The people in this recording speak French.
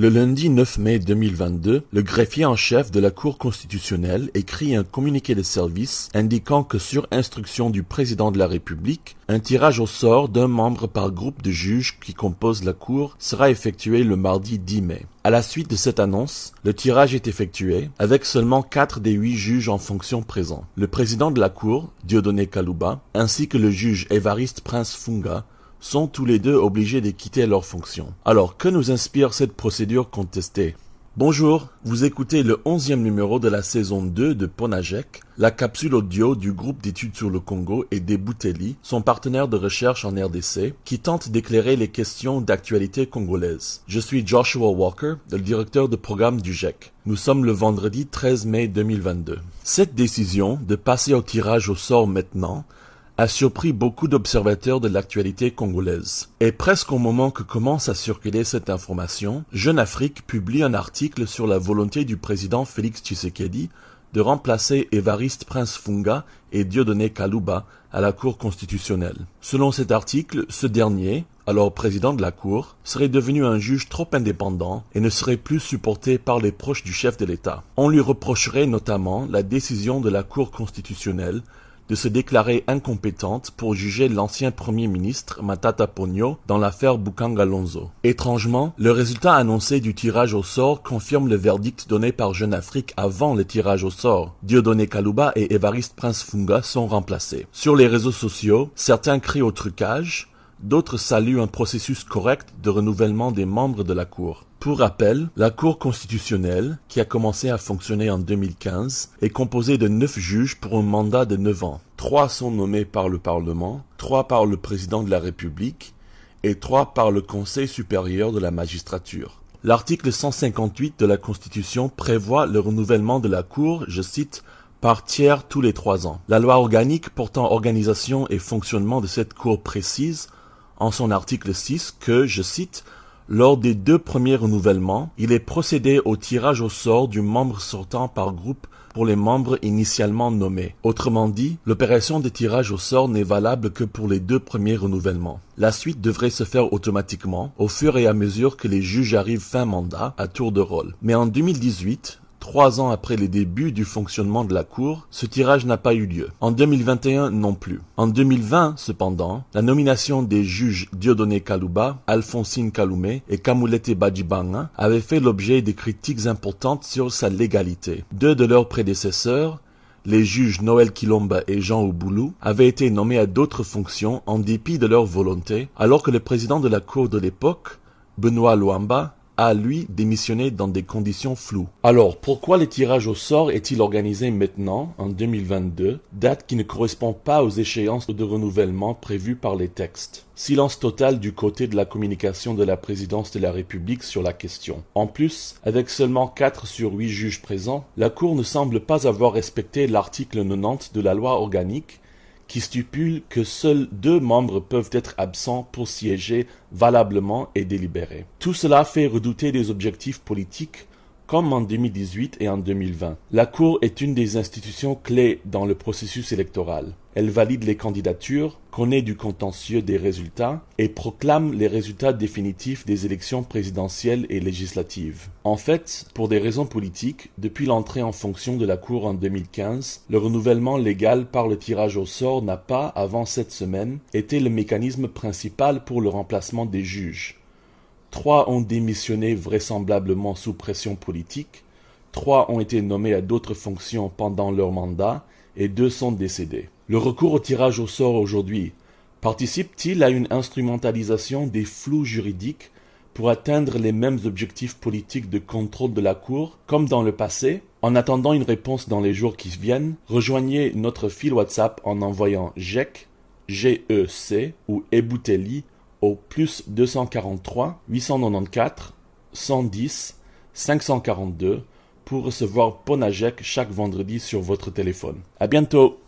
Le lundi 9 mai 2022, le greffier en chef de la Cour constitutionnelle écrit un communiqué de service indiquant que sur instruction du président de la République, un tirage au sort d'un membre par groupe de juges qui composent la Cour sera effectué le mardi 10 mai. À la suite de cette annonce, le tirage est effectué avec seulement quatre des huit juges en fonction présents. Le président de la Cour, Dieudonné Kalouba, ainsi que le juge Évariste Prince Funga, sont tous les deux obligés de quitter leurs fonctions. Alors, que nous inspire cette procédure contestée? Bonjour, vous écoutez le onzième numéro de la saison 2 de Ponajek, la capsule audio du groupe d'études sur le Congo et des son partenaire de recherche en RDC, qui tente d'éclairer les questions d'actualité congolaise. Je suis Joshua Walker, le directeur de programme du GEC. Nous sommes le vendredi 13 mai 2022. Cette décision de passer au tirage au sort maintenant a surpris beaucoup d'observateurs de l'actualité congolaise. Et presque au moment que commence à circuler cette information, Jeune Afrique publie un article sur la volonté du président Félix Tshisekedi de remplacer Évariste Prince Funga et Dieudonné Kalouba à la Cour constitutionnelle. Selon cet article, ce dernier, alors président de la Cour, serait devenu un juge trop indépendant et ne serait plus supporté par les proches du chef de l'État. On lui reprocherait notamment la décision de la Cour constitutionnelle de se déclarer incompétente pour juger l'ancien premier ministre Matata Ponyo dans l'affaire Bukanga-Lonzo. Étrangement, le résultat annoncé du tirage au sort confirme le verdict donné par Jeune Afrique avant le tirage au sort. Dieudonné Kalouba et Évariste Prince Funga sont remplacés. Sur les réseaux sociaux, certains crient au trucage, d'autres saluent un processus correct de renouvellement des membres de la Cour. Pour rappel, la Cour constitutionnelle, qui a commencé à fonctionner en 2015, est composée de neuf juges pour un mandat de neuf ans. Trois sont nommés par le Parlement, trois par le Président de la République et trois par le Conseil supérieur de la magistrature. L'article 158 de la Constitution prévoit le renouvellement de la Cour, je cite, par tiers tous les trois ans. La loi organique portant organisation et fonctionnement de cette Cour précise, en son article 6, que, je cite, lors des deux premiers renouvellements, il est procédé au tirage au sort du membre sortant par groupe pour les membres initialement nommés. Autrement dit, l'opération de tirage au sort n'est valable que pour les deux premiers renouvellements. La suite devrait se faire automatiquement au fur et à mesure que les juges arrivent fin mandat à tour de rôle. Mais en 2018, Trois ans après les débuts du fonctionnement de la Cour, ce tirage n'a pas eu lieu. En 2021 non plus. En 2020, cependant, la nomination des juges Dieudonné Kalouba, Alphonsine Kaloumé et Kamulete Badjibanga avait fait l'objet de critiques importantes sur sa légalité. Deux de leurs prédécesseurs, les juges Noël Kilomba et Jean Ouboulou avaient été nommés à d'autres fonctions en dépit de leur volonté, alors que le président de la Cour de l'époque, Benoît Luamba, a, lui, démissionné dans des conditions floues. Alors, pourquoi le tirage au sort est-il organisé maintenant, en 2022, date qui ne correspond pas aux échéances de renouvellement prévues par les textes? Silence total du côté de la communication de la présidence de la République sur la question. En plus, avec seulement 4 sur 8 juges présents, la Cour ne semble pas avoir respecté l'article 90 de la loi organique qui stipule que seuls deux membres peuvent être absents pour siéger valablement et délibérer. Tout cela fait redouter des objectifs politiques comme en 2018 et en 2020. La Cour est une des institutions clés dans le processus électoral. Elle valide les candidatures, connaît du contentieux des résultats et proclame les résultats définitifs des élections présidentielles et législatives. En fait, pour des raisons politiques, depuis l'entrée en fonction de la Cour en 2015, le renouvellement légal par le tirage au sort n'a pas, avant cette semaine, été le mécanisme principal pour le remplacement des juges. Trois ont démissionné vraisemblablement sous pression politique, trois ont été nommés à d'autres fonctions pendant leur mandat et deux sont décédés. Le recours au tirage au sort aujourd'hui participe-t-il à une instrumentalisation des flous juridiques pour atteindre les mêmes objectifs politiques de contrôle de la Cour comme dans le passé? En attendant une réponse dans les jours qui viennent, rejoignez notre fil WhatsApp en envoyant GEC, GEC ou Ebouteli au plus 243 894 110 542 pour recevoir Ponajek chaque vendredi sur votre téléphone. À bientôt!